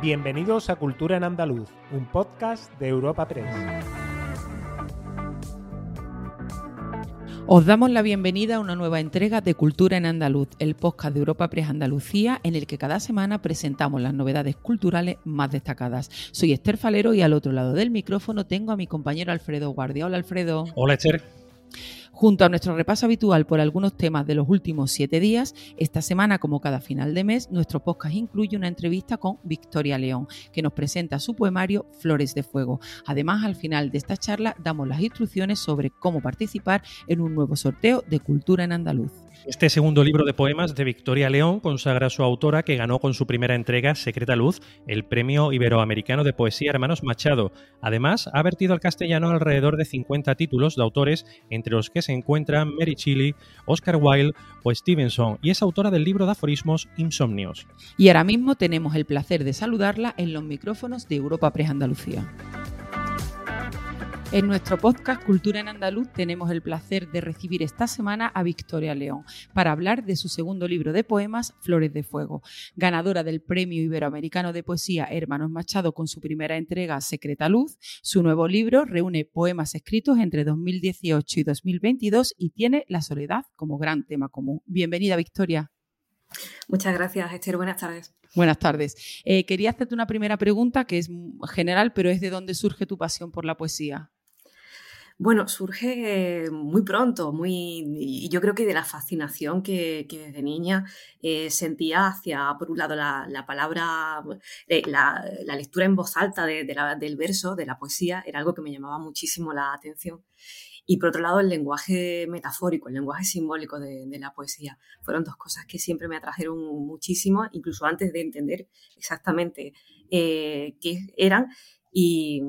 Bienvenidos a Cultura en Andaluz, un podcast de Europa Press. Os damos la bienvenida a una nueva entrega de Cultura en Andaluz, el podcast de Europa Press Andalucía, en el que cada semana presentamos las novedades culturales más destacadas. Soy Esther Falero y al otro lado del micrófono tengo a mi compañero Alfredo Guardia. Hola Alfredo. Hola Esther. Junto a nuestro repaso habitual por algunos temas de los últimos siete días, esta semana, como cada final de mes, nuestro podcast incluye una entrevista con Victoria León, que nos presenta su poemario Flores de Fuego. Además, al final de esta charla, damos las instrucciones sobre cómo participar en un nuevo sorteo de Cultura en Andaluz. Este segundo libro de poemas de Victoria León consagra a su autora que ganó con su primera entrega, Secreta Luz, el Premio Iberoamericano de Poesía Hermanos Machado. Además, ha vertido al castellano alrededor de 50 títulos de autores, entre los que se encuentran Mary Chili, Oscar Wilde o Stevenson, y es autora del libro de aforismos Insomnios. Y ahora mismo tenemos el placer de saludarla en los micrófonos de Europa Press Andalucía. En nuestro podcast Cultura en Andaluz tenemos el placer de recibir esta semana a Victoria León para hablar de su segundo libro de poemas, Flores de Fuego. Ganadora del Premio Iberoamericano de Poesía Hermanos Machado con su primera entrega Secreta Luz, su nuevo libro reúne poemas escritos entre 2018 y 2022 y tiene la soledad como gran tema común. Bienvenida, Victoria. Muchas gracias, Esther. Buenas tardes. Buenas tardes. Eh, quería hacerte una primera pregunta que es general, pero es de dónde surge tu pasión por la poesía. Bueno, surge muy pronto, muy, y yo creo que de la fascinación que, desde niña eh, sentía hacia, por un lado, la, palabra, eh, la, lectura en voz alta del verso, de la poesía, era algo que me llamaba muchísimo la atención. Y por otro lado, el lenguaje metafórico, el lenguaje simbólico de, la poesía. Fueron dos cosas que siempre me atrajeron muchísimo, incluso antes de entender exactamente eh, qué eran. y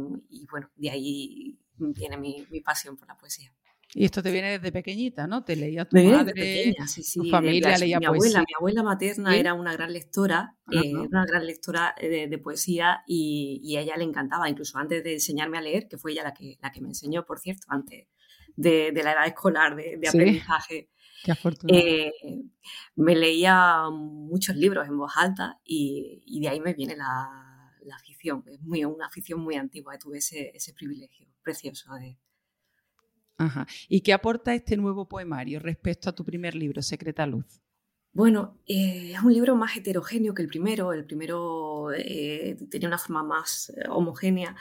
bueno, de ahí tiene mi, pasión por la poesía. Y esto te viene desde pequeñita, ¿no? Te leía tu madre, pequeña, sí, sí. tu familia leía mi Abuela, mi abuela materna era una gran lectora, eh, una gran lectora eh, de, poesía y, a ella le encantaba, incluso antes de enseñarme a leer, que fue ella la que, la que me enseñó, por cierto, antes de, la edad escolar de, aprendizaje. Qué eh, me leía muchos libros en voz alta y, de ahí me viene la, afición. Es muy, una afición muy antigua, tuve ese, ese privilegio precioso. Ajá. ¿Y qué aporta este nuevo poemario respecto a tu primer libro, Secreta Luz? Bueno, eh, es un libro más heterogéneo que el primero. El primero eh, tenía una forma más eh, homogénea.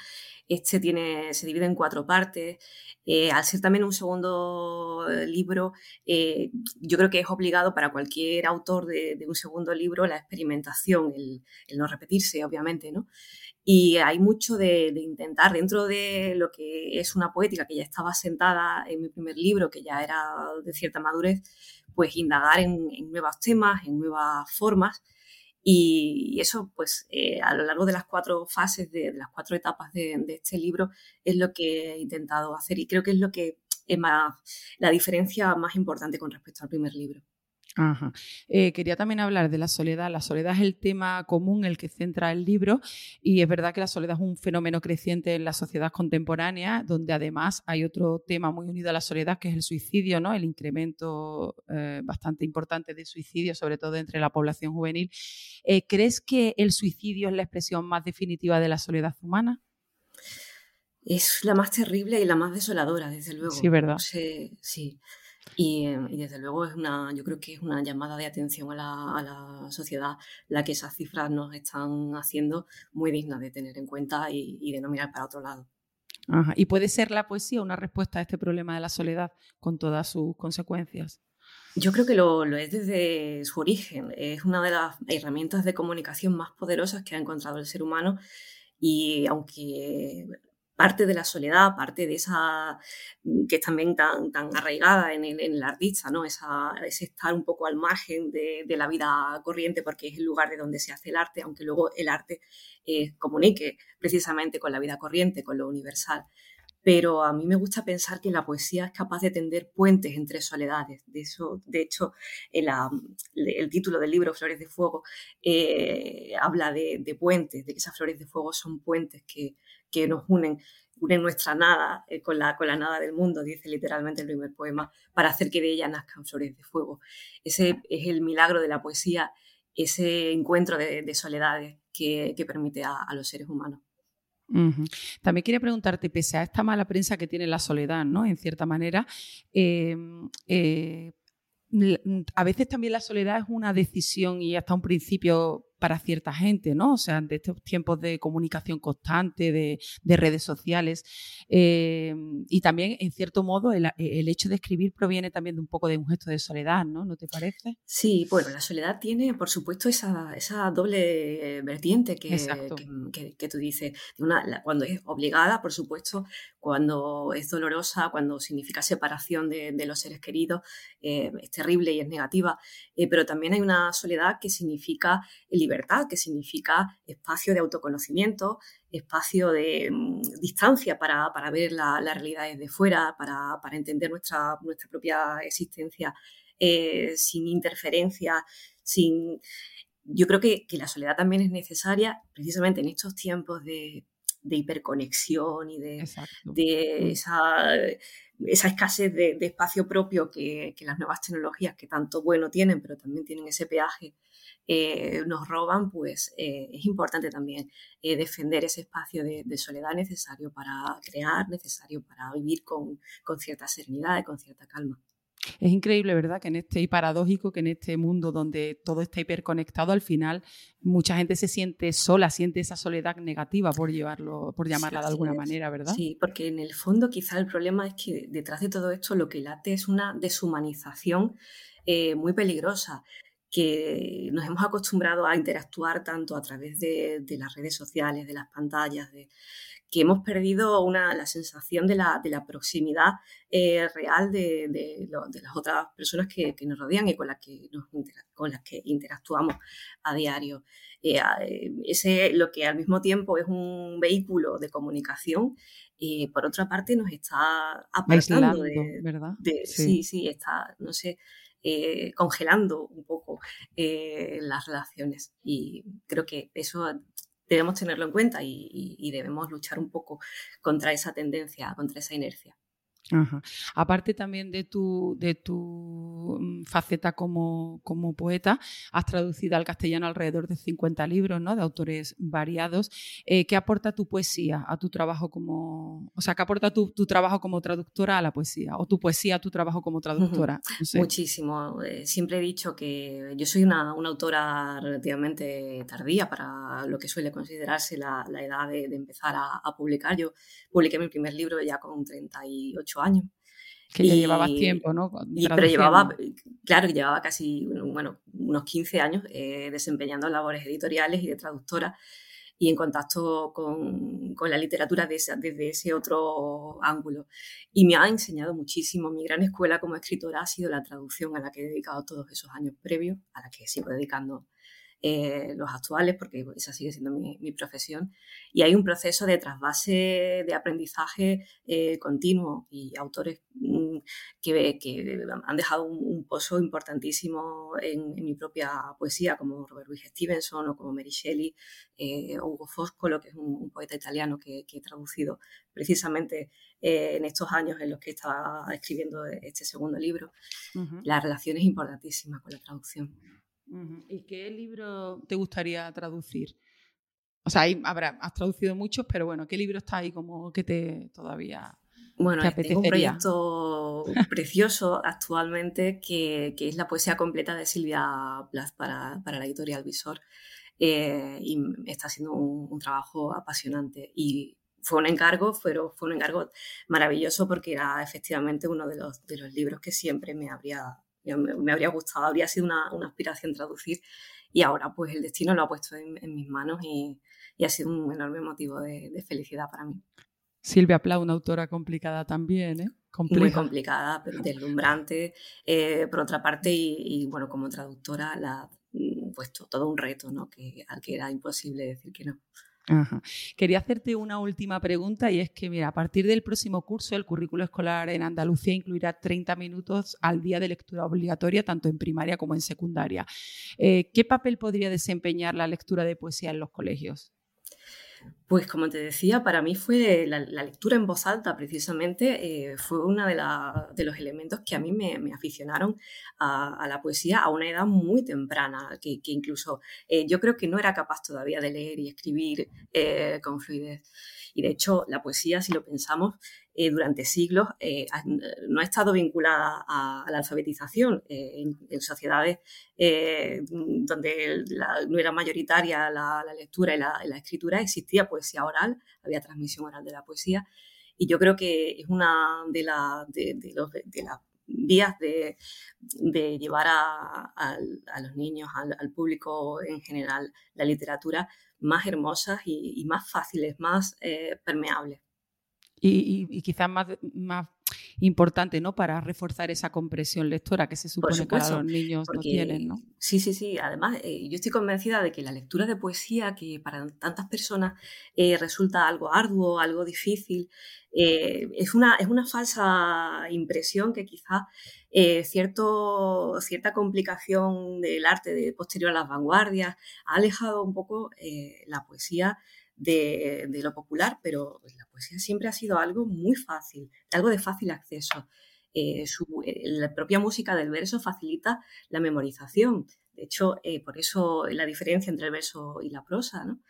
Este tiene, se divide en cuatro partes. al ser también un segundo libro, yo creo que es obligado para cualquier autor de, un segundo libro la experimentación, el, no repetirse, obviamente, ¿no? Y hay mucho de, intentar, dentro de lo que es una poética que ya estaba sentada en mi primer libro, que ya era de cierta madurez, pues indagar en, nuevos temas, en nuevas formas. Y eso, pues, eh, a lo largo de las cuatro fases, de, las cuatro etapas de, este libro, es lo que he intentado hacer y creo que es lo que es más, la diferencia más importante con respecto al primer libro. Ajá. Eh, quería también hablar de la soledad. La soledad es el tema común el que centra el libro y es verdad que la soledad es un fenómeno creciente en la sociedad contemporánea, donde además hay otro tema muy unido a la soledad que es el suicidio, ¿no? El incremento eh, bastante importante de suicidio, sobre todo entre la población juvenil. Eh, ¿Crees que el suicidio es la expresión más definitiva de la soledad humana? Es la más terrible y la más desoladora, desde luego. Sí, ¿verdad? sí. Y, desde luego es una, yo creo que es una llamada de atención a la, sociedad la que esas cifras nos están haciendo muy dignas de tener en cuenta y, de no mirar para otro lado. ¿Y puede ser la poesía una respuesta a este problema de la soledad con todas sus consecuencias? Yo creo que lo, lo, es desde su origen. Es una de las herramientas de comunicación más poderosas que ha encontrado el ser humano y aunque parte de la soledad, parte de esa mm, que es también tan, tan arraigada en el, en el artista, ¿no? Esa, ese estar un poco al margen de, la vida corriente porque es el lugar de donde se hace el arte, aunque luego el arte comunique precisamente con la vida corriente, con lo universal. Pero a mí me gusta pensar que la poesía es capaz de tender puentes entre soledades. De, eso, de hecho, el, título del libro, Flores de Fuego, eh, habla de puentes, de que esas flores de fuego son puentes que, que nos unen, unen nuestra nada eh, con, la, con la nada del mundo, dice literalmente el primer poema, para hacer que de ella nazcan flores de fuego. Ese es el milagro de la poesía, ese encuentro de, soledades que, permite a, los seres humanos. También quería preguntarte, pese a esta mala prensa que tiene la soledad, ¿no? En cierta manera, em, eh, a veces también la soledad es una decisión y hasta un principio para cierta gente, ¿no? O sea, de estos tiempos de comunicación constante, de, redes sociales. Eh, y también, en cierto modo, el, hecho de escribir proviene también de un poco de un gesto de soledad, ¿no? ¿No te parece? Sí, bueno, la soledad tiene, por supuesto, esa, esa doble vertiente que, que, tú dices. Una, cuando es obligada, por supuesto, cuando es dolorosa, cuando significa separación de, los seres queridos, eh, es terrible y es negativa. Eh, pero también hay una soledad que significa el libertad, que significa espacio de autoconocimiento, espacio de mm, distancia para, ver la, realidad desde fuera, para, entender nuestra, nuestra, propia existencia eh, sin interferencia, sin... Yo creo que, la soledad también es necesaria precisamente en estos tiempos de, hiperconexión y de, de esa esa escasez de, espacio propio que, las nuevas tecnologías, que tanto bueno tienen, pero también tienen ese peaje, eh, nos roban, pues eh, es importante también eh, defender ese espacio de, soledad necesario para crear, necesario para vivir con, con cierta serenidad y con cierta calma. Es increíble, ¿verdad? Que en este, y paradójico que en este mundo donde todo está hiperconectado, al final mucha gente se siente sola, siente esa soledad negativa por llevarlo, por llamarla de alguna manera, ¿verdad? Sí, porque en el fondo quizá el problema es que detrás de todo esto lo que late es una deshumanización eh, muy peligrosa que nos hemos acostumbrado a interactuar tanto a través de, de las redes sociales, de las pantallas, de, que hemos perdido una, la sensación de la, de la proximidad eh, real de, de, las otras personas que, que, nos rodean y con las que, nos, con las que interactuamos a diario. Eh, ese, lo que al mismo tiempo es un vehículo de comunicación, y por otra parte nos está apartando de, ¿verdad? sí. sí. está, no sé, eh, congelando un poco las relaciones. Y creo que eso debemos tenerlo en cuenta y, debemos luchar un poco contra esa tendencia, contra esa inercia. Aparte también de tu, de tu mm, faceta como, como, poeta, has traducido al castellano alrededor de 50 libros ¿no? de autores variados. Eh, ¿Qué aporta tu poesía a tu trabajo como... O sea, ¿qué aporta tu, tu, trabajo como traductora a la poesía? ¿O tu poesía a tu trabajo como traductora? Muchísimo. Eh, siempre he dicho que yo soy una, una, autora relativamente tardía para lo que suele considerarse la, la edad de, de empezar a, a publicar. Yo publiqué mi primer libro ya con 38 años. Que ya llevabas tiempo, ¿no? pero llevaba, claro, llevaba casi, bueno, unos 15 años eh, desempeñando labores editoriales y de traductora y en contacto con, con la literatura desde ese otro ángulo. Y me ha enseñado muchísimo. Mi gran escuela como escritora ha sido la traducción a la que he dedicado todos esos años previos, a la que sigo dedicando eh, los actuales, porque esa sigue siendo mi, profesión. Y hay un proceso de trasvase de aprendizaje eh, continuo y autores mm, que, que, han dejado un, pozo importantísimo en, mi propia poesía, como Robert Louis Stevenson o como Mary Shelley eh, o Hugo Foscolo, que es un, poeta italiano que, he traducido precisamente en estos años en los que estaba escribiendo este segundo libro. La relación es importantísima con la traducción. ¿Y qué libro te gustaría traducir? O sea, habrá, has traducido muchos, pero bueno, ¿qué libro está ahí como que te todavía bueno, tengo un proyecto precioso actualmente que, es la poesía completa de Silvia Plath para, la editorial Visor. Eh, y está haciendo un, trabajo apasionante. Y fue un encargo, pero fue un encargo maravilloso porque era efectivamente uno de los, de los libros que siempre me habría me, habría gustado, habría sido una, aspiración traducir y ahora pues el destino lo ha puesto en, mis manos y, ha sido un enorme motivo de, felicidad para mí. Silvia Pla, una autora complicada también, ¿eh? Muy complicada, pero deslumbrante, eh, por otra parte, y, bueno, como traductora, la, mm, puesto todo un reto, ¿no? Que, al que era imposible decir que no. Quería hacerte una última pregunta y es que, mira, a partir del próximo curso, el currículo escolar en Andalucía incluirá 30 minutos al día de lectura obligatoria, tanto en primaria como en secundaria. Eh, ¿Qué papel podría desempeñar la lectura de poesía en los colegios? Pues como te decía, para mí fue la, lectura en voz alta precisamente, eh, fue uno de, los elementos que a mí me, aficionaron a, la poesía a una edad muy temprana, que, incluso eh, yo creo que no era capaz todavía de leer y escribir eh, con fluidez. Y de hecho, la poesía, si lo pensamos, eh, durante siglos eh, no ha estado vinculada a, la alfabetización. Eh, en, sociedades donde no era mayoritaria la, lectura y la, escritura, existía poesía oral, había transmisión oral de la poesía. Y yo creo que es una de, de, las vías de, llevar a, los niños, al, público en general, la literatura más hermosas y, más fáciles, más permeables y, quizás más, más importante, ¿no? Para reforzar esa compresión lectora que se supone que los niños no tienen, ¿no? Sí, sí, sí. Además, eh, yo estoy convencida de que la lectura de poesía, que para tantas personas eh, resulta algo arduo, algo difícil, eh, es, una, es una falsa impresión que quizás cierto, cierta complicación del arte de posterior a las vanguardias ha alejado un poco la poesía de, lo popular, pero la poesía siempre ha sido algo muy fácil, algo de fácil acceso. Eh, eh, la propia música del verso facilita la memorización. De hecho, eh, por eso la diferencia entre el verso y la prosa. ¿no?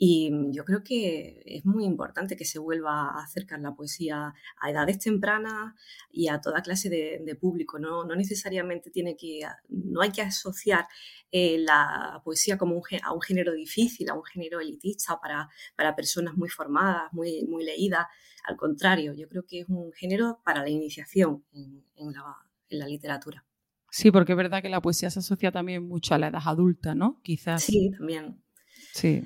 Y yo creo que es muy importante que se vuelva a acercar la poesía a edades tempranas y a toda clase de, público. ¿no? no, necesariamente tiene que, no hay que asociar eh, la poesía como un, a un género difícil, a un género elitista para, para personas muy formadas, muy, muy leídas. Al contrario, yo creo que es un género para la iniciación en, la, en la literatura. Sí, porque es verdad que la poesía se asocia también mucho a la edad adulta, ¿no? Quizás. Sí, también. Sí.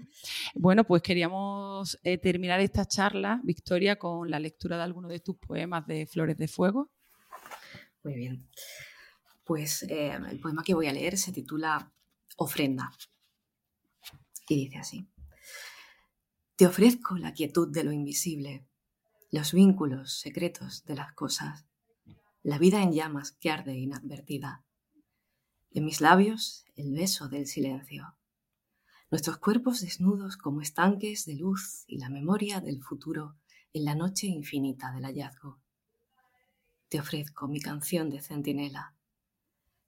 Bueno, pues queríamos eh, terminar esta charla, Victoria, con la lectura de algunos de tus poemas de Flores de Fuego. Muy bien. Pues eh, el poema que voy a leer se titula Ofrenda y dice así. Te ofrezco la quietud de lo invisible, los vínculos secretos de las cosas, la vida en llamas que arde inadvertida. En mis labios el beso del silencio nuestros cuerpos desnudos como estanques de luz y la memoria del futuro en la noche infinita del hallazgo. Te ofrezco mi canción de centinela,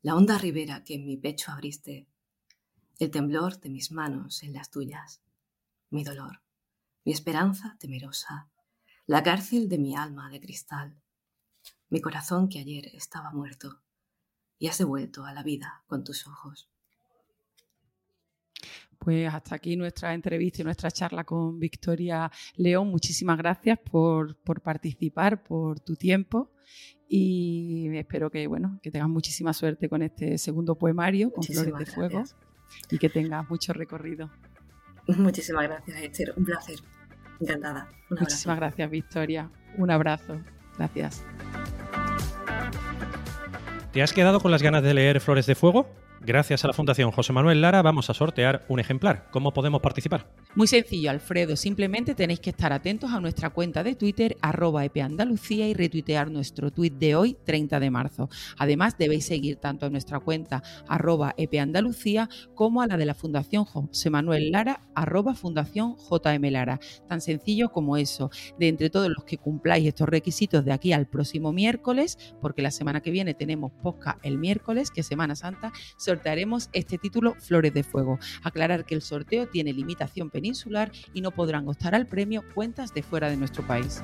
la honda ribera que en mi pecho abriste, el temblor de mis manos en las tuyas, mi dolor, mi esperanza temerosa, la cárcel de mi alma de cristal, mi corazón que ayer estaba muerto y has devuelto a la vida con tus ojos. Pues hasta aquí nuestra entrevista y nuestra charla con Victoria León. Muchísimas gracias por, participar, por tu tiempo y espero que, bueno, que tengas muchísima suerte con este segundo poemario, con Flores de Fuego, y que tengas mucho recorrido. Muchísimas gracias, Esther. Un placer. Encantada. Muchísimas gracias, Victoria. Un abrazo. Gracias. ¿Te has quedado con las ganas de leer Flores de Fuego? Gracias a la Fundación José Manuel Lara vamos a sortear un ejemplar. ¿Cómo podemos participar? Muy sencillo, Alfredo. Simplemente tenéis que estar atentos a nuestra cuenta de Twitter, arroba epeandalucía, y retuitear nuestro tweet de hoy, 30 de marzo. Además, debéis seguir tanto a nuestra cuenta, arroba epeandalucía, como a la de la Fundación José Manuel Lara, arroba Fundación JM Lara. Tan sencillo como eso. De entre todos los que cumpláis estos requisitos de aquí al próximo miércoles, porque la semana que viene tenemos posca el miércoles, que Semana Santa, sortearemos este título Flores de Fuego. Aclarar que el sorteo tiene limitación peninsular y no podrán optar al premio cuentas de fuera de nuestro país.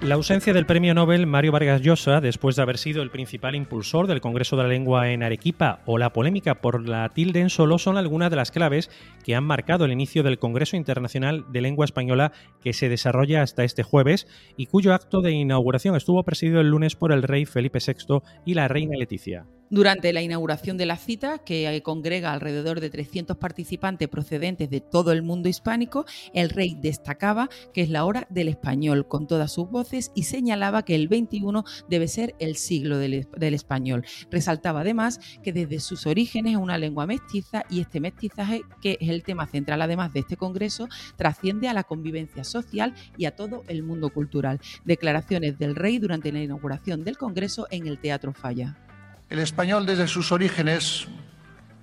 La ausencia del premio Nobel Mario Vargas Llosa, después de haber sido el principal impulsor del Congreso de la Lengua en Arequipa, o la polémica por la tilde en solo, son algunas de las claves que han marcado el inicio del Congreso Internacional de Lengua Española que se desarrolla hasta este jueves y cuyo acto de inauguración estuvo presidido el lunes por el rey Felipe VI y la reina Leticia. Durante la inauguración de la cita, que congrega alrededor de 300 participantes procedentes de todo el mundo hispánico, el rey destacaba que es la hora del español con todas sus voces y señalaba que el 21 debe ser el siglo del, español. Resaltaba además que desde sus orígenes es una lengua mestiza y este mestizaje, que es el tema central además de este congreso, trasciende a la convivencia social y a todo el mundo cultural. Declaraciones del rey durante la inauguración del congreso en el Teatro Falla. El español desde sus orígenes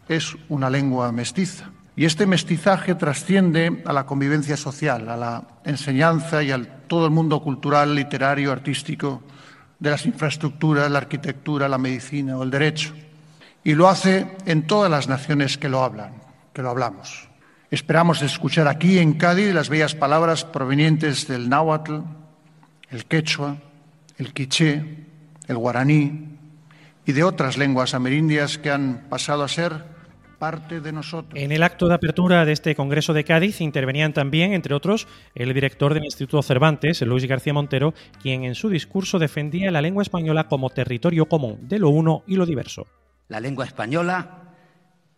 es una lengua mestiza Y este mestizaje trasciende a la convivencia social, a la enseñanza y a todo el mundo cultural, literario, artístico, de las infraestructuras, la arquitectura, la medicina o el derecho. Y lo hace en todas las naciones que lo hablan, que lo hablamos. Esperamos escuchar aquí en Cádiz las bellas palabras provenientes del náhuatl, el quechua, el quiché, el guaraní y de otras lenguas amerindias que han pasado a ser parte de nosotros. En el acto de apertura de este Congreso de Cádiz intervenían también, entre otros, el director del Instituto Cervantes, Luis García Montero, quien en su discurso defendía la lengua española como territorio común de lo uno y lo diverso. La lengua española,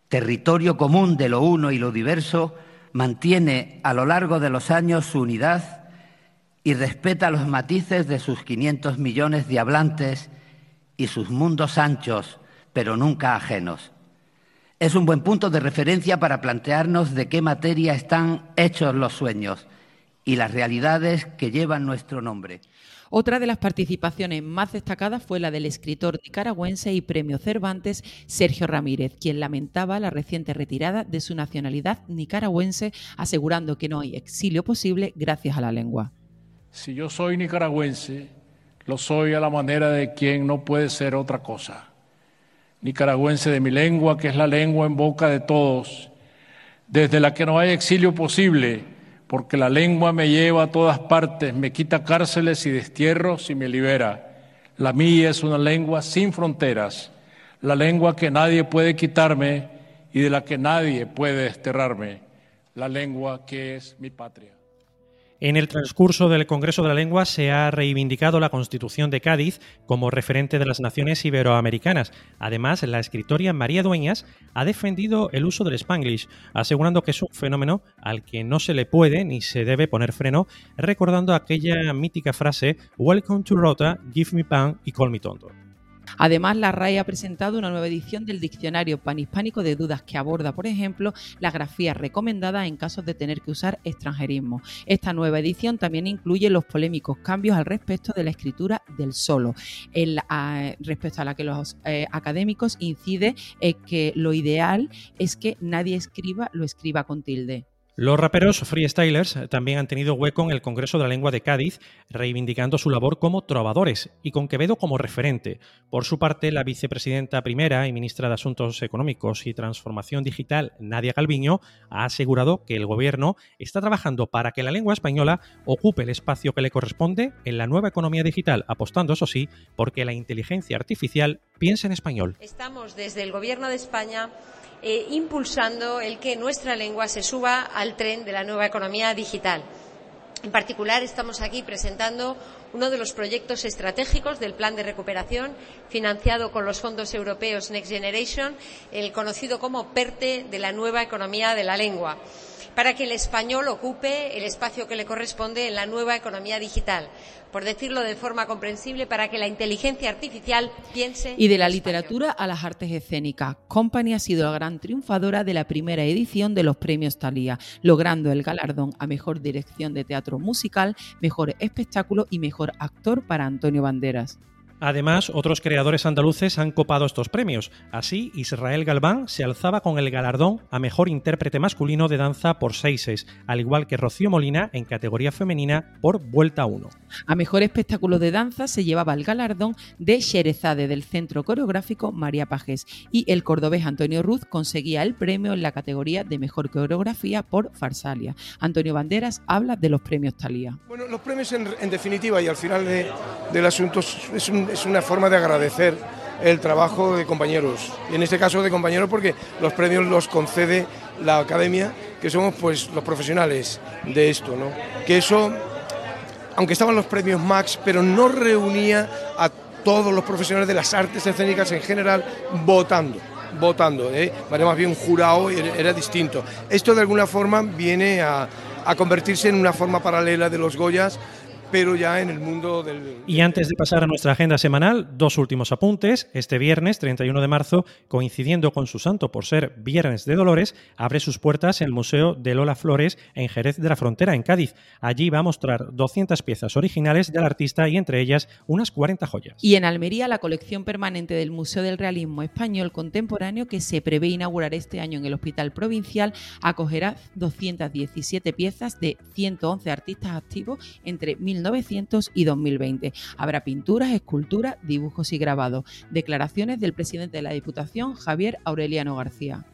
territorio común de lo uno y lo diverso, mantiene a lo largo de los años su unidad y respeta los matices de sus 500 millones de hablantes y sus mundos anchos, pero nunca ajenos es un buen punto de referencia para plantearnos de qué materia están hechos los sueños y las realidades que llevan nuestro nombre. Otra de las participaciones más destacadas fue la del escritor nicaragüense y premio Cervantes Sergio Ramírez, quien lamentaba la reciente retirada de su nacionalidad nicaragüense, asegurando que no hay exilio posible gracias a la lengua. Si yo soy nicaragüense, lo soy a la manera de quien no puede ser otra cosa nicaragüense de mi lengua, que es la lengua en boca de todos, desde la que no hay exilio posible, porque la lengua me lleva a todas partes, me quita cárceles y destierros y me libera. La mía es una lengua sin fronteras, la lengua que nadie puede quitarme y de la que nadie puede desterrarme, la lengua que es mi patria. En el transcurso del Congreso de la Lengua se ha reivindicado la Constitución de Cádiz como referente de las naciones iberoamericanas. Además, la escritora María Dueñas ha defendido el uso del spanglish, asegurando que es un fenómeno al que no se le puede ni se debe poner freno, recordando aquella mítica frase Welcome to Rota, give me pan y call me tonto. Además, la RAE ha presentado una nueva edición del Diccionario Panhispánico de Dudas que aborda, por ejemplo, las grafías recomendadas en casos de tener que usar extranjerismo. Esta nueva edición también incluye los polémicos cambios al respecto de la escritura del solo, respecto a la que los eh, académicos inciden en que lo ideal es que nadie escriba lo escriba con tilde. Los raperos freestylers también han tenido hueco en el Congreso de la Lengua de Cádiz, reivindicando su labor como trovadores y con Quevedo como referente. Por su parte, la vicepresidenta primera y ministra de Asuntos Económicos y Transformación Digital, Nadia Calviño, ha asegurado que el gobierno está trabajando para que la lengua española ocupe el espacio que le corresponde en la nueva economía digital, apostando, eso sí, porque la inteligencia artificial piensa en español. Estamos desde el gobierno de España eh, impulsando el que nuestra lengua se suba al tren de la nueva economía digital. En particular, estamos aquí presentando uno de los proyectos estratégicos del Plan de Recuperación financiado con los fondos europeos Next Generation, el conocido como PERTE de la nueva economía de la lengua para que el español ocupe el espacio que le corresponde en la nueva economía digital. Por decirlo de forma comprensible, para que la inteligencia artificial piense. Y de la literatura a las artes escénicas, Company ha sido la gran triunfadora de la primera edición de los premios Thalía, logrando el galardón a mejor dirección de teatro musical, mejor espectáculo y mejor actor para Antonio Banderas. Además, otros creadores andaluces han copado estos premios. Así, Israel Galván se alzaba con el galardón a mejor intérprete masculino de danza por Seises, al igual que Rocío Molina en categoría femenina por Vuelta 1. A mejor espectáculo de danza se llevaba el galardón de Sherezade del Centro Coreográfico María Pajes y el cordobés Antonio Ruz conseguía el premio en la categoría de mejor coreografía por Farsalia. Antonio Banderas habla de los premios Talía. Bueno, los premios en, definitiva y al final del asunto es un, es una forma de agradecer el trabajo de compañeros. Y en este caso de compañeros porque los premios los concede la academia, que somos pues los profesionales de esto, ¿no? Que eso, aunque estaban los premios Max, pero no reunía a todos los profesionales de las artes escénicas en general votando votando, ¿eh? más bien un jurado, era, distinto. Esto de alguna forma viene a, a convertirse en una forma paralela de los Goyas pero ya en el mundo del... Y antes de pasar a nuestra agenda semanal, dos últimos apuntes. Este viernes, 31 de marzo, coincidiendo con su santo por ser Viernes de Dolores, abre sus puertas el Museo de Lola Flores en Jerez de la Frontera, en Cádiz. Allí va a mostrar 200 piezas originales del artista y entre ellas unas 40 joyas. Y en Almería, la colección permanente del Museo del Realismo Español Contemporáneo, que se prevé inaugurar este año en el Hospital Provincial, acogerá 217 piezas de 111 artistas activos entre 1900 y 2020. Habrá pinturas, esculturas, dibujos y grabados. Declaraciones del presidente de la Diputación, Javier Aureliano García.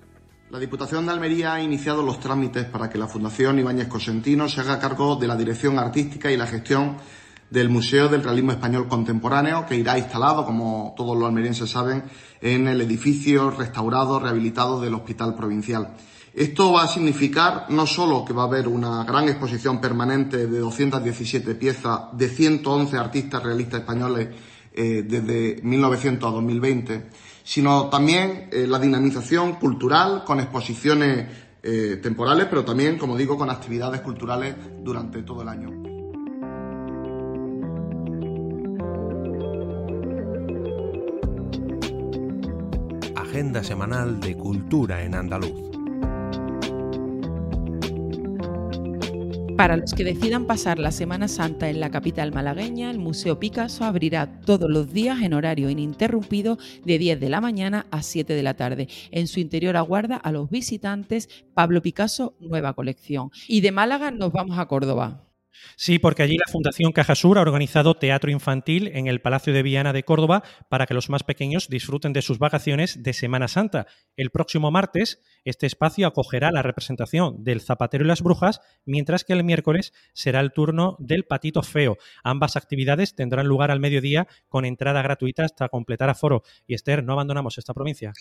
La Diputación de Almería ha iniciado los trámites para que la Fundación Ibáñez Cosentino se haga cargo de la dirección artística y la gestión del Museo del Realismo Español Contemporáneo, que irá instalado, como todos los almerienses saben, en el edificio restaurado, rehabilitado del Hospital Provincial. Esto va a significar no solo que va a haber una gran exposición permanente de 217 piezas de 111 artistas realistas españoles eh, desde 1900 a 2020, sino también eh, la dinamización cultural con exposiciones eh, temporales, pero también, como digo, con actividades culturales durante todo el año. Agenda semanal de Cultura en Andaluz. Para los que decidan pasar la Semana Santa en la capital malagueña, el Museo Picasso abrirá todos los días en horario ininterrumpido de 10 de la mañana a 7 de la tarde. En su interior aguarda a los visitantes Pablo Picasso Nueva Colección. Y de Málaga nos vamos a Córdoba. Sí, porque allí la Fundación Caja Sur ha organizado teatro infantil en el Palacio de Viana de Córdoba para que los más pequeños disfruten de sus vacaciones de Semana Santa. El próximo martes, este espacio acogerá la representación del Zapatero y las Brujas, mientras que el miércoles será el turno del Patito Feo. Ambas actividades tendrán lugar al mediodía con entrada gratuita hasta completar aforo. Y Esther, no abandonamos esta provincia.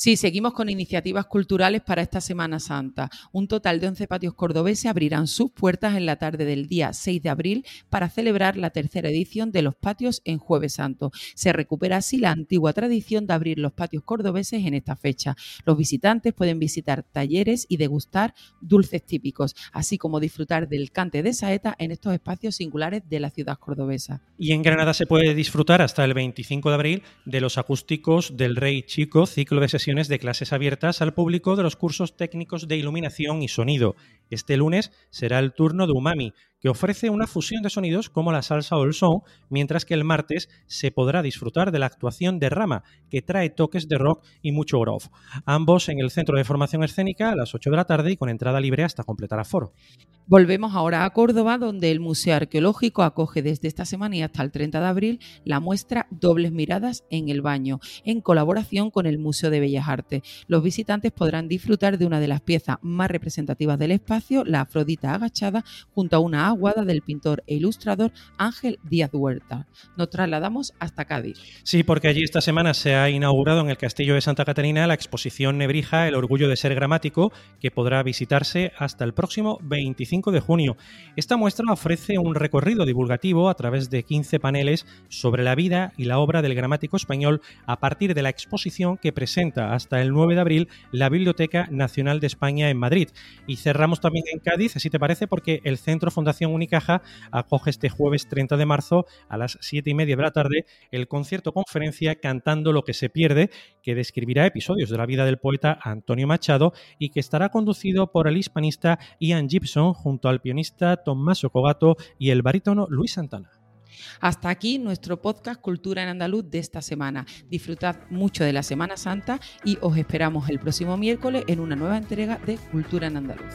Sí, seguimos con iniciativas culturales para esta Semana Santa. Un total de 11 patios cordobeses abrirán sus puertas en la tarde del día 6 de abril para celebrar la tercera edición de los patios en Jueves Santo. Se recupera así la antigua tradición de abrir los patios cordobeses en esta fecha. Los visitantes pueden visitar talleres y degustar dulces típicos, así como disfrutar del cante de saeta en estos espacios singulares de la ciudad cordobesa. Y en Granada se puede disfrutar hasta el 25 de abril de los acústicos del Rey Chico, ciclo de de clases abiertas al público de los cursos técnicos de iluminación y sonido. Este lunes será el turno de Umami, que ofrece una fusión de sonidos como la salsa o el son, mientras que el martes se podrá disfrutar de la actuación de Rama, que trae toques de rock y mucho groove. Ambos en el Centro de Formación Escénica a las 8 de la tarde y con entrada libre hasta completar aforo. Volvemos ahora a Córdoba, donde el Museo Arqueológico acoge desde esta semana y hasta el 30 de abril la muestra Dobles Miradas en el Baño, en colaboración con el Museo de Bellas Artes. Los visitantes podrán disfrutar de una de las piezas más representativas del espacio, la Afrodita agachada, junto a una aguada del pintor e ilustrador Ángel Díaz Huerta. Nos trasladamos hasta Cádiz. Sí, porque allí esta semana se ha inaugurado en el Castillo de Santa Catarina la exposición Nebrija, el orgullo de ser gramático, que podrá visitarse hasta el próximo 25 de junio. Esta muestra ofrece un recorrido divulgativo a través de 15 paneles sobre la vida y la obra del gramático español a partir de la exposición que presenta hasta el 9 de abril la Biblioteca Nacional de España en Madrid. Y cerramos también en Cádiz, si te parece, porque el Centro Unicaja acoge este jueves 30 de marzo a las 7 y media de la tarde el concierto conferencia Cantando lo que se pierde, que describirá episodios de la vida del poeta Antonio Machado y que estará conducido por el hispanista Ian Gibson junto al pianista Tommaso Cogato y el barítono Luis Santana. Hasta aquí nuestro podcast Cultura en Andaluz de esta semana. Disfrutad mucho de la Semana Santa y os esperamos el próximo miércoles en una nueva entrega de Cultura en Andaluz.